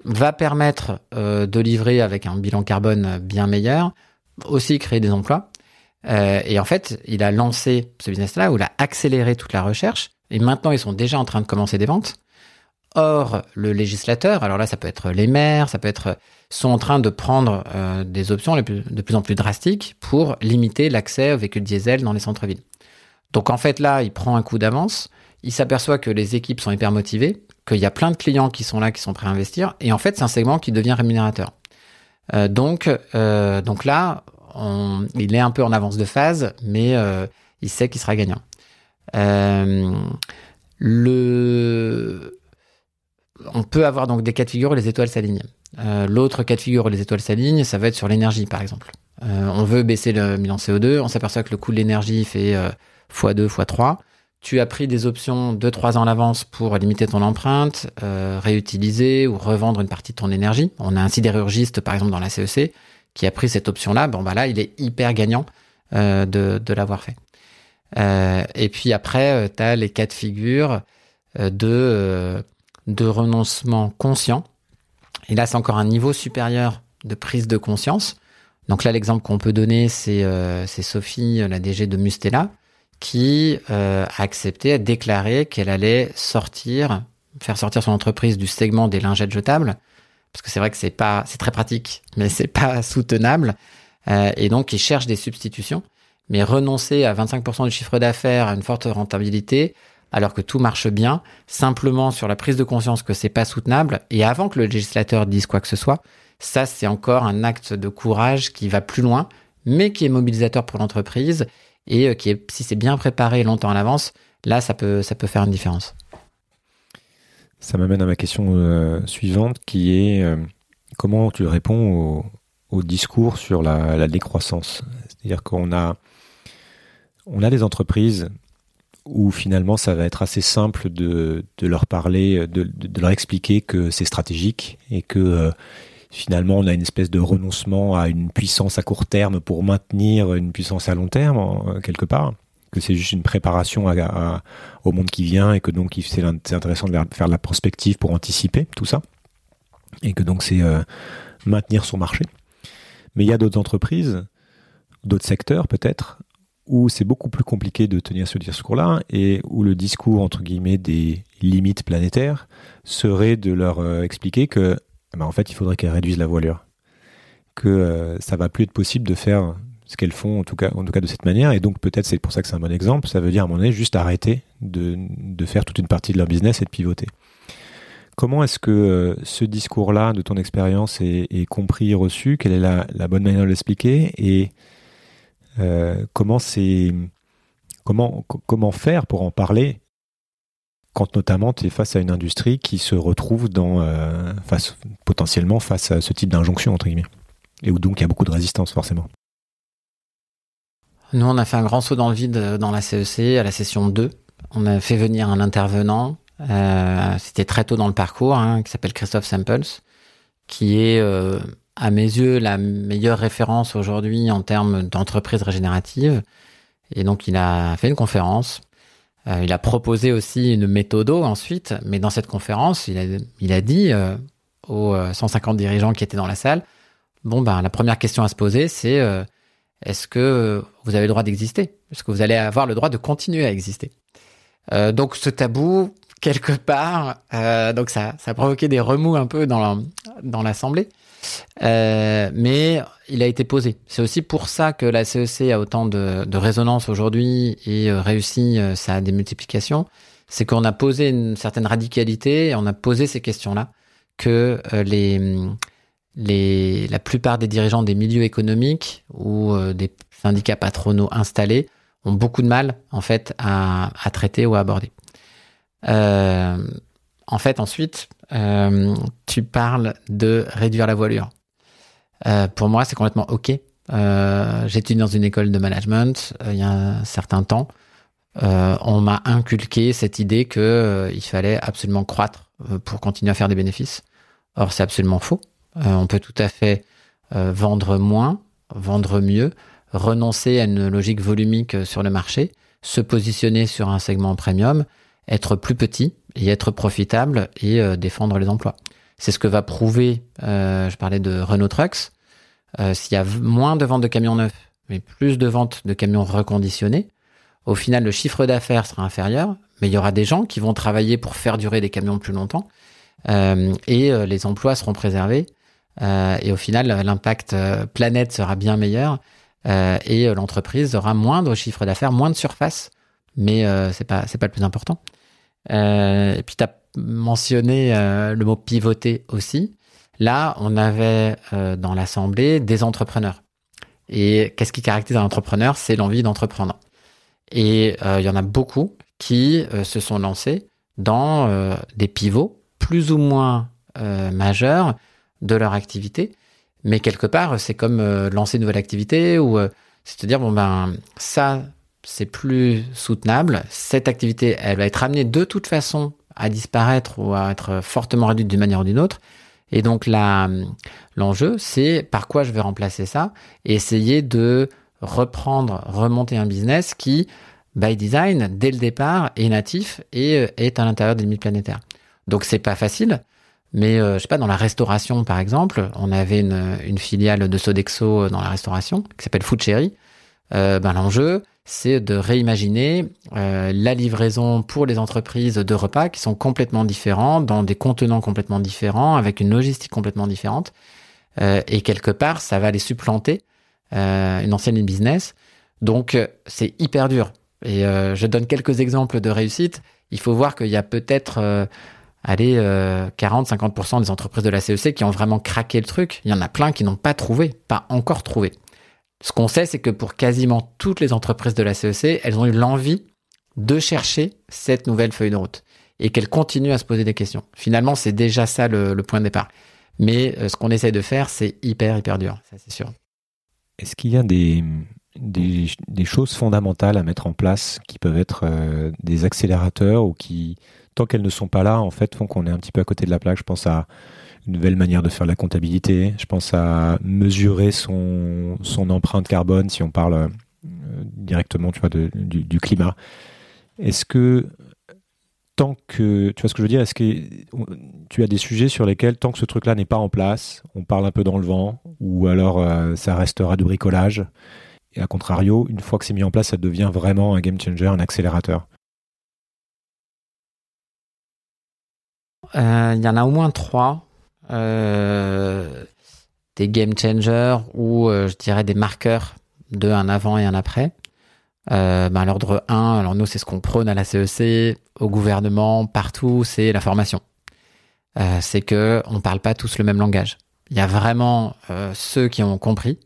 va permettre euh, de livrer avec un bilan carbone bien meilleur, aussi créer des emplois. et en fait, il a lancé ce business-là où il a accéléré toute la recherche. Et maintenant, ils sont déjà en train de commencer des ventes. Or, le législateur, alors là, ça peut être les maires, ça peut être, sont en train de prendre des options de plus en plus drastiques pour limiter l'accès aux véhicules diesel dans les centres-villes. Donc en fait, là, il prend un coup d'avance il s'aperçoit que les équipes sont hyper motivées, qu'il y a plein de clients qui sont là, qui sont prêts à investir, et en fait, c'est un segment qui devient rémunérateur. Euh, donc, euh, donc là, il est un peu en avance de phase, mais euh, il sait qu'il sera gagnant. le... On peut avoir donc des cas de figure où les étoiles s'alignent. L'autre cas de figure où les étoiles s'alignent, ça va être sur l'énergie, par exemple. on veut baisser le bilan CO2, on s'aperçoit que le coût de l'énergie fait x2, x3 tu as pris des options 2-3 ans à l'avance pour limiter ton empreinte, euh, réutiliser ou revendre une partie de ton énergie. On a un sidérurgiste, par exemple, dans la CEC, e qui a pris cette option-là. Bon, bah là, il est hyper gagnant euh, de, de l'avoir fait. Euh, et puis après, tu as les cas de figure de, de renoncement conscient. Et là, c'est encore un niveau supérieur de prise de conscience. Donc là, l'exemple qu'on peut donner, c'est Sophie, la DG de Mustela, qui euh, a accepté, a déclaré qu'elle allait sortir, faire sortir son entreprise du segment des lingettes jetables, parce que c'est vrai que c'est pas, c'est très pratique, mais c'est pas soutenable, euh, et donc il cherche des substitutions, mais renoncer à 25% du chiffre d'affaires, à une forte rentabilité, alors que tout marche bien, simplement sur la prise de conscience que c'est pas soutenable, et avant que le législateur dise quoi que ce soit, ça c'est encore un acte de courage qui va plus loin, mais qui est mobilisateur pour l'entreprise et euh, qui est, si c'est bien préparé longtemps à l'avance, là, ça peut, ça peut faire une différence. Ça m'amène à ma question euh, suivante qui est euh, comment tu réponds au, discours sur la, décroissance? C'est-à-dire qu'on a, on a des entreprises où finalement ça va être assez simple de, leur parler, de, leur expliquer que c'est stratégique et que finalement on a une espèce de renoncement à une puissance à court terme pour maintenir une puissance à long terme quelque part que c'est juste une préparation au monde qui vient et que donc c'est intéressant de faire de la prospective pour anticiper tout ça et que donc c'est euh, maintenir son marché. Mais il y a d'autres entreprises, d'autres secteurs peut-être, où c'est beaucoup plus compliqué de tenir ce discours-là et où le discours entre guillemets des limites planétaires serait de leur euh, expliquer que eh ben, en fait, il faudrait qu'elles réduisent la voilure. Que euh, ça va plus être possible de faire ce qu'elles font, en tout cas, de cette manière. Et donc, peut-être c'est pour ça que c'est un bon exemple. Ça veut dire, à un moment donné, juste arrêter de, faire toute une partie de leur business et de pivoter. Comment est-ce que euh, ce discours-là, de ton expérience, est, compris et reçu? Quelle est la, bonne manière de l'expliquer? Et comment c'est comment faire pour en parler quand notamment tu es face à une industrie qui se retrouve dans, euh, face, potentiellement face à ce type d'injonction, entre guillemets. Et où donc il y a beaucoup de résistance, forcément? Nous, on a fait un grand saut dans le vide euh, dans la CEC e à la session 2. On a fait venir un intervenant, euh, c'était très tôt dans le parcours, hein, qui s'appelle Christophe Samples, qui est, à mes yeux, la meilleure référence aujourd'hui en termes d'entreprise régénérative. Et donc, il a fait une conférence euh, il a proposé aussi une méthode ensuite, mais dans cette conférence, il a, il a dit euh, aux 150 euh, dirigeants qui étaient dans la salle, bon ben la première question à se poser, c'est est-ce que vous avez le droit d'exister? Est-ce que vous allez avoir le droit de continuer à exister? Donc ce tabou, quelque part, donc ça, ça a provoqué des remous un peu dans l'assemblée. Euh, mais il a été posé. C'est aussi pour ça que la CEC e a autant de, résonance aujourd'hui et euh, réussit euh, sa démultiplication. C'est qu'on a posé une certaine radicalité et on a posé ces questions-là que la plupart des dirigeants des milieux économiques ou des syndicats patronaux installés ont beaucoup de mal en fait à, à traiter ou à aborder. En fait, ensuite, euh, tu parles de réduire la voilure. Euh, pour moi, c'est complètement OK. Euh, J'étudie dans une école de management il y a un certain temps. on m'a inculqué cette idée que il fallait absolument croître pour continuer à faire des bénéfices. Or, c'est absolument faux. on peut tout à fait vendre moins, vendre mieux, renoncer à une logique volumique sur le marché, se positionner sur un segment premium être plus petit et être profitable et euh, défendre les emplois. C'est ce que va prouver, euh, je parlais de Renault Trucks, euh, s'il y a moins de ventes de camions neufs, mais plus de ventes de camions reconditionnés. Au final, le chiffre d'affaires sera inférieur, mais il y aura des gens qui vont travailler pour faire durer des camions plus longtemps. Et les emplois seront préservés. Et au final, l'impact planète sera bien meilleur. et l'entreprise aura moins de chiffre d'affaires, moins de surface, mais c'est pas pas le plus important. Et puis tu as mentionné le mot pivoter aussi. Là, on avait dans l'assemblée des entrepreneurs. Et qu'est-ce qui caractérise un entrepreneur? C'est l'envie d'entreprendre. Et il y en a beaucoup qui se sont lancés dans des pivots plus ou moins euh, majeurs de leur activité. Mais quelque part, c'est comme euh, lancer une nouvelle activité ou euh, c'est à dire, bon, ben, ça, c'est plus soutenable. Cette activité, elle va être amenée de toute façon à disparaître ou à être fortement réduite d'une manière ou d'une autre. Et donc, là, l'enjeu, c'est par quoi je vais remplacer ça? Et essayer de reprendre, remonter un business qui, by design, dès le départ, est natif et est à l'intérieur des limites planétaires. Donc c'est pas facile. Mais euh, je sais pas, dans la restauration par exemple, on avait une, filiale de Sodexo dans la restauration qui s'appelle Food Cherry. Euh, ben, l'enjeu, c'est de réimaginer euh, la livraison pour les entreprises de repas qui sont complètement différents, dans des contenants complètement différents, avec une logistique complètement différente. Euh, et quelque part, ça va les supplanter euh, une ancienne business. Donc c'est hyper dur. Et je donne quelques exemples de réussite. Il faut voir qu'il y a peut-être allez, 40-50% euh, des entreprises de la CEC qui ont vraiment craqué le truc. Il y en a plein qui n'ont pas trouvé, pas encore trouvé. Ce qu'on sait, c'est que pour quasiment toutes les entreprises de la CEC, elles ont eu l'envie de chercher cette nouvelle feuille de route et qu'elles continuent à se poser des questions. Finalement, c'est déjà ça le, point de départ. Mais euh, ce qu'on essaie de faire, c'est hyper, hyper dur, ça c'est sûr. Est-ce qu'il y a des, des, choses fondamentales à mettre en place qui peuvent être euh, des accélérateurs ou qui tant qu'elles ne sont pas là, en fait, font qu'on est un petit peu à côté de la plaque? Je pense à une nouvelle manière de faire la comptabilité. Je pense à mesurer son, empreinte carbone si on parle euh, directement, tu vois, du, climat. Est-ce que tant que, tu vois ce que je veux dire, est-ce que tu as des sujets sur lesquels tant que ce truc-là n'est pas en place, on parle un peu dans le vent, ou alors euh, ça restera du bricolage? Et à contrario, une fois que c'est mis en place, ça devient vraiment un game changer, un accélérateur. Euh, il y en a au moins trois. Euh, des game changers ou euh, je dirais des marqueurs de un avant et un après. Ben, l'ordre 1, alors nous c'est ce qu'on prône à la CEC, au gouvernement, partout, c'est la formation. c'est que on parle pas tous le même langage. Il y a vraiment ceux qui ont compris,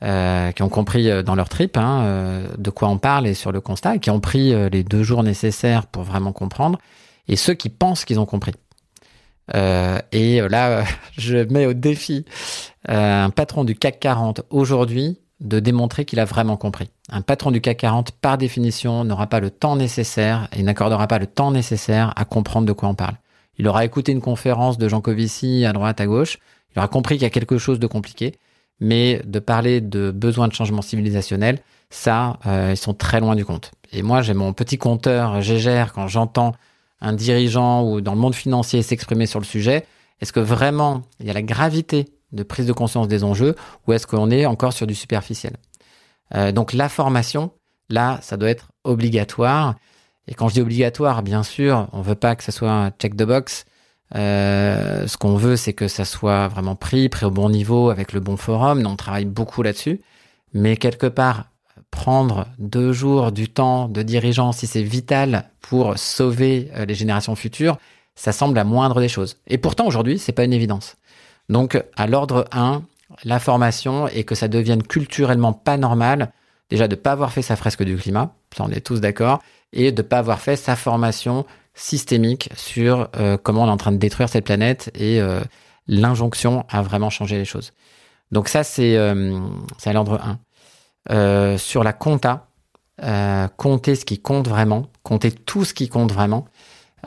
qui ont compris dans leur trip hein, de quoi on parle et sur le constat, qui ont pris les deux jours nécessaires pour vraiment comprendre, et ceux qui pensent qu'ils ont compris. Euh, et là, je mets au défi euh, un patron du CAC 40 aujourd'hui de démontrer qu'il a vraiment compris. Un patron du CAC 40, par définition, n'aura pas le temps nécessaire et n'accordera pas le temps nécessaire à comprendre de quoi on parle. Il aura écouté une conférence de Jean Covici à droite, à gauche. Il aura compris qu'il y a quelque chose de compliqué. Mais de parler de besoin de changement civilisationnel, ça, euh, ils sont très loin du compte. Et moi, j'ai mon petit compteur Gégère quand j'entends un dirigeant ou dans le monde financier s'exprimer sur le sujet Est-ce que vraiment il y a la gravité de prise de conscience des enjeux ou est-ce qu'on est encore sur du superficiel euh, Donc la formation, là, ça doit être obligatoire. Et quand je dis obligatoire, bien sûr, on veut pas que ça soit un check the box. Euh, ce qu'on veut, c'est que ça soit vraiment pris, pris au bon niveau, avec le bon forum. on travaille beaucoup là-dessus. Mais quelque part, prendre deux jours du temps de dirigeant, si c'est vital pour sauver euh, les générations futures, ça semble la moindre des choses. Et pourtant, aujourd'hui, c'est pas une évidence. Donc, à l'ordre 1, la formation et que ça devienne culturellement pas normal, déjà de pas avoir fait sa fresque du climat, ça on est tous d'accord, et de pas avoir fait sa formation systémique sur euh, comment on est en train de détruire cette planète et euh, l'injonction à vraiment changer les choses. Donc ça, c'est euh, à l'ordre 1. Euh, sur la compta, euh, compter ce qui compte vraiment, compter tout ce qui compte vraiment,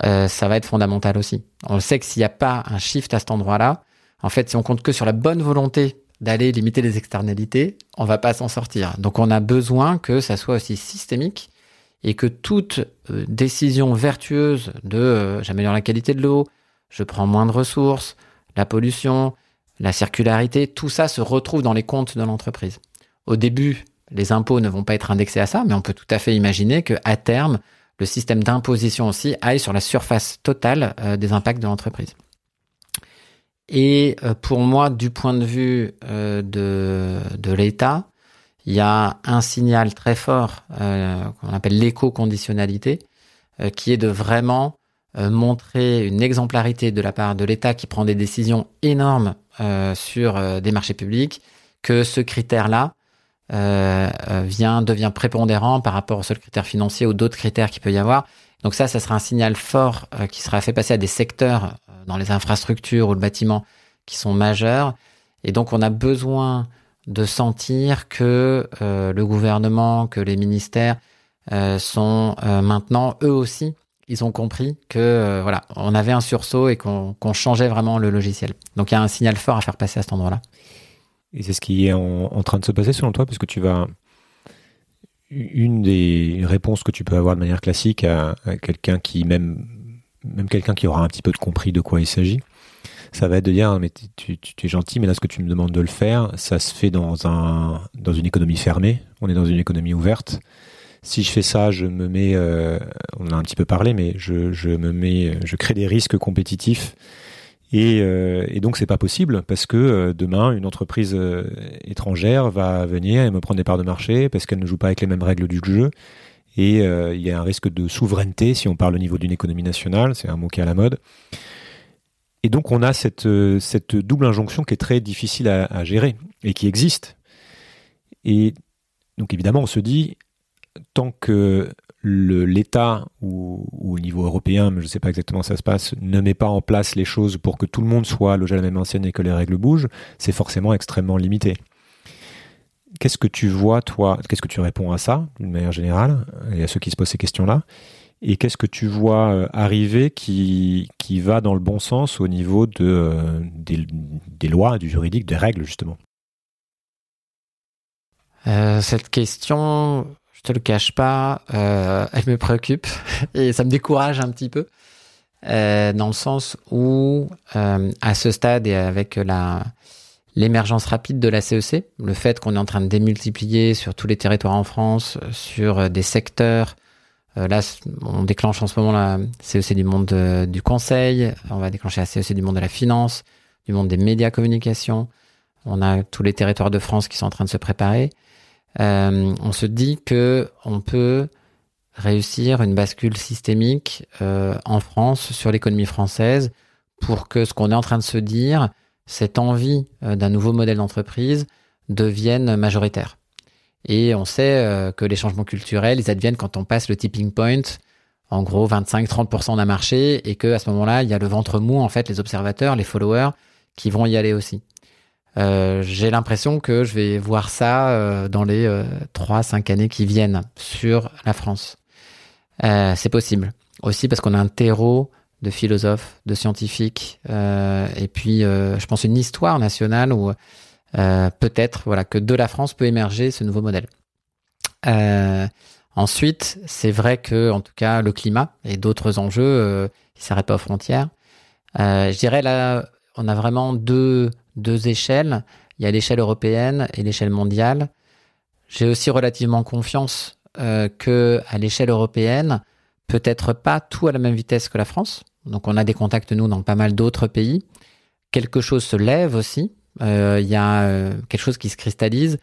euh, ça va être fondamental aussi. On sait que s'il n'y a pas un shift à cet endroit-là, en fait, si on compte que sur la bonne volonté d'aller limiter les externalités, on va pas s'en sortir. Donc on a besoin que ça soit aussi systémique et que toute décision vertueuse de j'améliore la qualité de l'eau, je prends moins de ressources, la pollution, la circularité, tout ça se retrouve dans les comptes de l'entreprise. Au début, les impôts ne vont pas être indexés à ça, mais on peut tout à fait imaginer que à terme, le système d'imposition aussi aille sur la surface totale euh, des impacts de l'entreprise. Et euh, pour moi, du point de vue euh, de, l'État, il y a un signal très fort qu'on appelle l'éco-conditionnalité, qui est de vraiment montrer une exemplarité de la part de l'État qui prend des décisions énormes sur des marchés publics, que ce critère-là, vient devient prépondérant par rapport aux seuls critères financiers ou d'autres critères qu'il peut y avoir. Donc ça, ça sera un signal fort euh, qui sera fait passer à des secteurs dans les infrastructures ou le bâtiment qui sont majeurs. Et donc on a besoin de sentir que le gouvernement, que les ministères sont maintenant eux aussi, ils ont compris que voilà, on avait un sursaut et qu'on changeait vraiment le logiciel. Donc il y a un signal fort à faire passer à cet endroit-là. Et c'est ce qui est en, train de se passer selon toi, parce que tu vas. Une des réponses que tu peux avoir de manière classique à, quelqu'un qui, même, même quelqu'un qui aura un petit peu compris de quoi il s'agit, ça va être de dire ah, mais tu, es gentil, mais là ce que tu me demandes de le faire, ça se fait dans un dans une économie fermée. On est dans une économie ouverte. Si je fais ça, je me mets, euh, on a un petit peu parlé, mais je, je me mets, je crée des risques compétitifs et, euh, et, donc c'est pas possible parce que euh, demain une entreprise euh, étrangère va venir et me prendre des parts de marché parce qu'elle ne joue pas avec les mêmes règles du jeu. Et il y a un risque de souveraineté si on parle au niveau d'une économie nationale, c'est un mot qui est à la mode. Et donc on a cette, cette double injonction qui est très difficile à, à gérer et qui existe. Et donc évidemment on se dit, tant que l'État ou, au niveau européen, mais je ne sais pas exactement ça se passe, ne met pas en place les choses pour que tout le monde soit logé à la même enseigne et que les règles bougent, c'est forcément extrêmement limité. Qu'est-ce que tu vois, toi Qu'est-ce que tu réponds à ça, d'une manière générale, et à ceux qui se posent ces questions-là Et qu'est-ce que tu vois euh, arriver qui, qui va dans le bon sens au niveau de, euh, des, des lois, du juridique, des règles, justement? Euh, cette question, je te le cache pas, euh, elle me préoccupe et ça me décourage un petit peu, euh, dans le sens où euh, à ce stade et avec la l'émergence rapide de la CEC, le fait qu'on est en train de démultiplier sur tous les territoires en France, sur des secteurs, là on déclenche en ce moment la CEC du monde du conseil, on va déclencher la CEC du monde de la finance, du monde des médias communication, on a tous les territoires de France qui sont en train de se préparer. Euh, on se dit que on peut réussir une bascule systémique euh, en France sur l'économie française pour que ce qu'on est en train de se dire, cette envie euh, d'un nouveau modèle d'entreprise devienne majoritaire. Et on sait que les changements culturels, ils adviennent quand on passe le tipping point, en gros 25-30% d'un marché, et que à ce moment-là, il y a le ventre mou, en fait, les observateurs, les followers, qui vont y aller aussi. Euh, j'ai l'impression que je vais voir ça euh, dans les euh, 3-5 années qui viennent sur la France. Euh, c'est possible. Aussi parce qu'on a un terreau de philosophes, de scientifiques, et puis je pense une histoire nationale où peut-être voilà que de la France peut émerger ce nouveau modèle. ensuite, c'est vrai que en tout cas le climat et d'autres enjeux, ils s'arrêtent pas aux frontières. je dirais là, on a vraiment deux deux échelles. Il y a l'échelle européenne et l'échelle mondiale. J'ai aussi relativement confiance euh, que à l'échelle européenne, peut-être pas tout à la même vitesse que la France. Donc on a des contacts nous dans pas mal d'autres pays. Quelque chose se lève aussi. Euh, il y a euh, quelque chose qui se cristallise,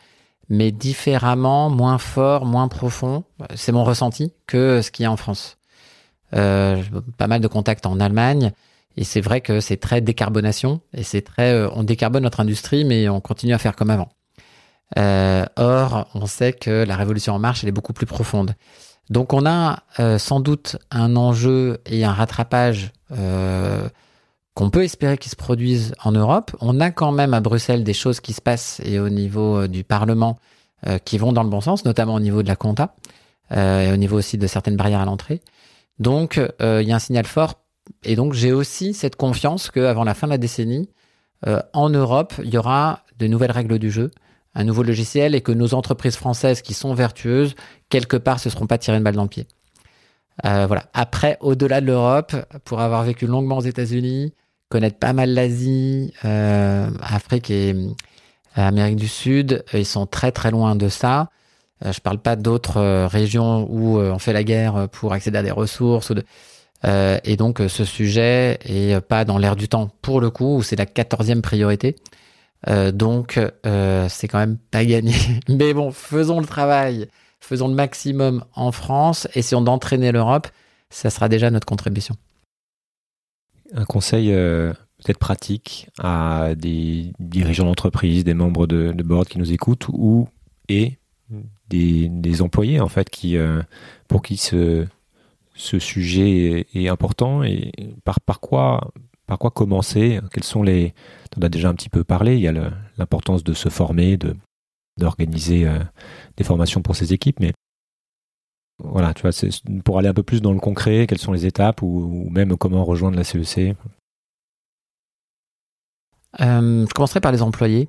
mais différemment, moins fort, moins profond. C'est mon ressenti que ce qu'il y a en France. Euh, pas mal de contacts en Allemagne. Et c'est vrai que c'est très décarbonation et c'est très, euh, on décarbone notre industrie, mais on continue à faire comme avant. Euh, or, on sait que la révolution en marche, elle est beaucoup plus profonde. Donc, on a euh, sans doute un enjeu et un rattrapage qu'on peut espérer qui se produisent en Europe. On a quand même à Bruxelles des choses qui se passent et au niveau du Parlement qui vont dans le bon sens, notamment au niveau de la compta et au niveau aussi de certaines barrières à l'entrée. Donc, il y a un signal fort et donc j'ai aussi cette confiance qu'avant la fin de la décennie, euh, en Europe, il y aura de nouvelles règles du jeu, un nouveau logiciel et que nos entreprises françaises qui sont vertueuses, quelque part, se seront pas tirées une balle dans le pied. Euh, voilà. Après, au-delà de l'Europe, pour avoir vécu longuement aux États-Unis, connaître pas mal l'Asie, euh, Afrique et Amérique du Sud, ils sont très très loin de ça. je parle pas d'autres régions où on fait la guerre pour accéder à des ressources. Ou de, et donc ce sujet est pas dans l'air du temps pour le coup, où c'est la quatorzième priorité. donc c'est quand même pas gagné. Mais bon, faisons le travail, faisons le maximum en France, essayons d'entraîner l'Europe, ça sera déjà notre contribution. Un conseil peut-être pratique à des dirigeants d'entreprise, des membres de, board qui nous écoutent ou et des, employés en fait qui euh, pour qui ce, ce sujet est, important et par, par quoi par quoi commencer? Quels sont les On a déjà un petit peu parlé. Il y a l'importance de se former, de d'organiser euh, des formations pour ces équipes, mais voilà, tu vois, pour aller un peu plus dans le concret, quelles sont les étapes ou, même comment rejoindre la CEC euh, je commencerai par les employés.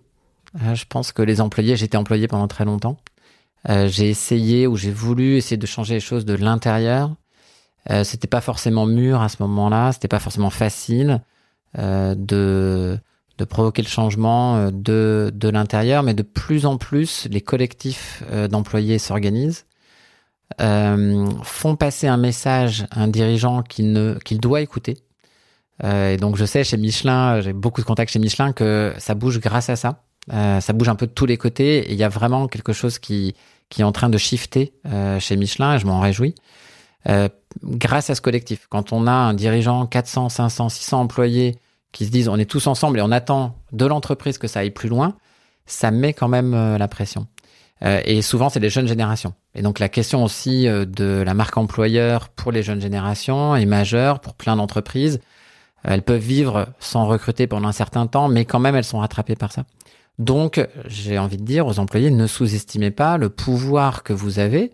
Euh, je pense que les employés, j'étais employé pendant très longtemps. J'ai essayé ou j'ai voulu essayer de changer les choses de l'intérieur. Euh, c'était pas forcément mûr à ce moment-là, c'était pas forcément facile euh, de de provoquer le changement euh, de de l'intérieur, mais de plus en plus, les collectifs d'employés s'organisent, font passer un message à un dirigeant qu'il doit écouter euh, et donc je sais chez Michelin, j'ai beaucoup de contacts chez Michelin que ça bouge grâce à ça. Euh, ça bouge un peu de tous les côtés et il y a vraiment quelque chose qui qui est en train de shifter euh, chez Michelin et je m'en réjouis. Euh, grâce à ce collectif, quand on a un dirigeant 400, 500, 600 employés qui se disent on est tous ensemble et on attend de l'entreprise que ça aille plus loin, ça met quand même euh, la pression. Euh, et souvent, c'est les jeunes générations. Et donc, la question aussi de la marque employeur pour les jeunes générations est majeure pour plein d'entreprises. Elles peuvent vivre sans recruter pendant un certain temps, mais quand même, elles sont rattrapées par ça. Donc, j'ai envie de dire aux employés, ne sous-estimez pas le pouvoir que vous avez.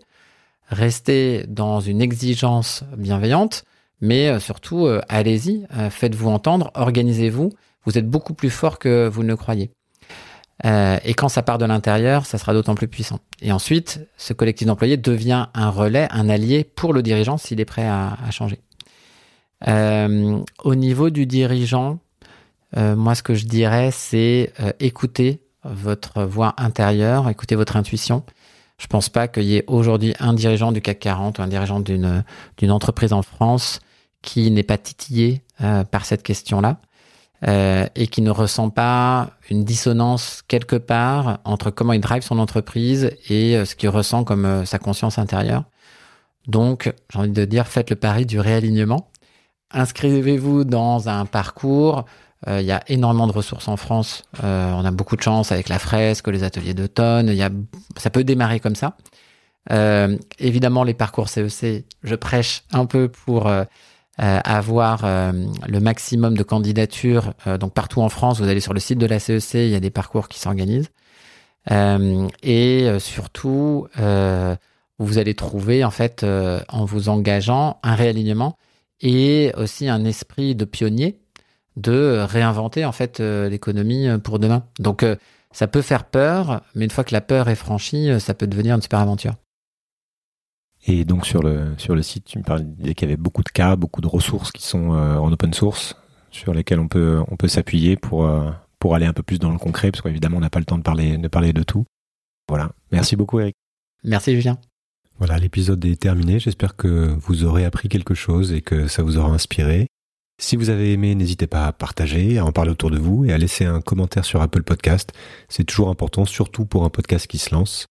Restez dans une exigence bienveillante, mais euh, surtout, euh, allez-y, euh, faites-vous entendre, organisez-vous. Vous êtes beaucoup plus fort que vous ne le croyez. et quand ça part de l'intérieur, ça sera d'autant plus puissant. Et ensuite, ce collectif d'employés devient un relais, un allié pour le dirigeant s'il est prêt à changer. Au niveau du dirigeant, moi, ce que je dirais, c'est écouter votre voix intérieure, écouter votre intuition. Je pense pas qu'il y ait aujourd'hui un dirigeant du CAC 40 ou un dirigeant d'une d'une entreprise en France qui n'est pas titillé par cette question-là et qui ne ressent pas une dissonance quelque part entre comment il drive son entreprise et ce qu'il ressent comme sa conscience intérieure. Donc, j'ai envie de dire, faites le pari du réalignement inscrivez-vous dans un parcours. Euh, il y a énormément de ressources en France. Euh, on a beaucoup de chance avec la fresque, les ateliers d'automne. Il y a, ça peut démarrer comme ça. Euh, évidemment, les parcours CEC, je prêche un peu pour avoir le maximum de candidatures. donc partout en France, vous allez sur le site de la CEC, il y a des parcours qui s'organisent. et surtout, vous allez trouver en fait, en vous engageant, un réalignement et aussi un esprit de pionnier de réinventer en fait euh, l'économie euh, pour demain. Donc euh, ça peut faire peur, mais une fois que la peur est franchie, ça peut devenir une super aventure. Et donc sur le sur le site, tu me parlais qu'il y avait beaucoup de cas, beaucoup de ressources qui sont en open source sur lesquelles on peut on peut s'appuyer pour pour aller un peu plus dans le concret parce qu'évidemment on n'a pas le temps de parler de parler de tout. Voilà. Merci beaucoup Eric. Merci Julien. Voilà, l'épisode est terminé. J'espère que vous aurez appris quelque chose et que ça vous aura inspiré. Si vous avez aimé, n'hésitez pas à partager, à en parler autour de vous et à laisser un commentaire sur Apple Podcast. C'est toujours important, surtout pour un podcast qui se lance.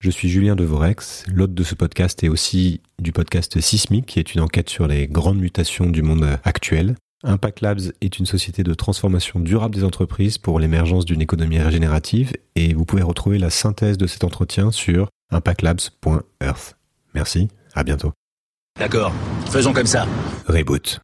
Je suis Julien Devorex, l'hôte de ce podcast et aussi du podcast Sismic, qui est une enquête sur les grandes mutations du monde actuel. Impact Labs est une société de transformation durable des entreprises pour l'émergence d'une économie régénérative et vous pouvez retrouver la synthèse de cet entretien sur impactlabs.earth. Merci, à bientôt. D'accord, faisons comme ça. Reboot.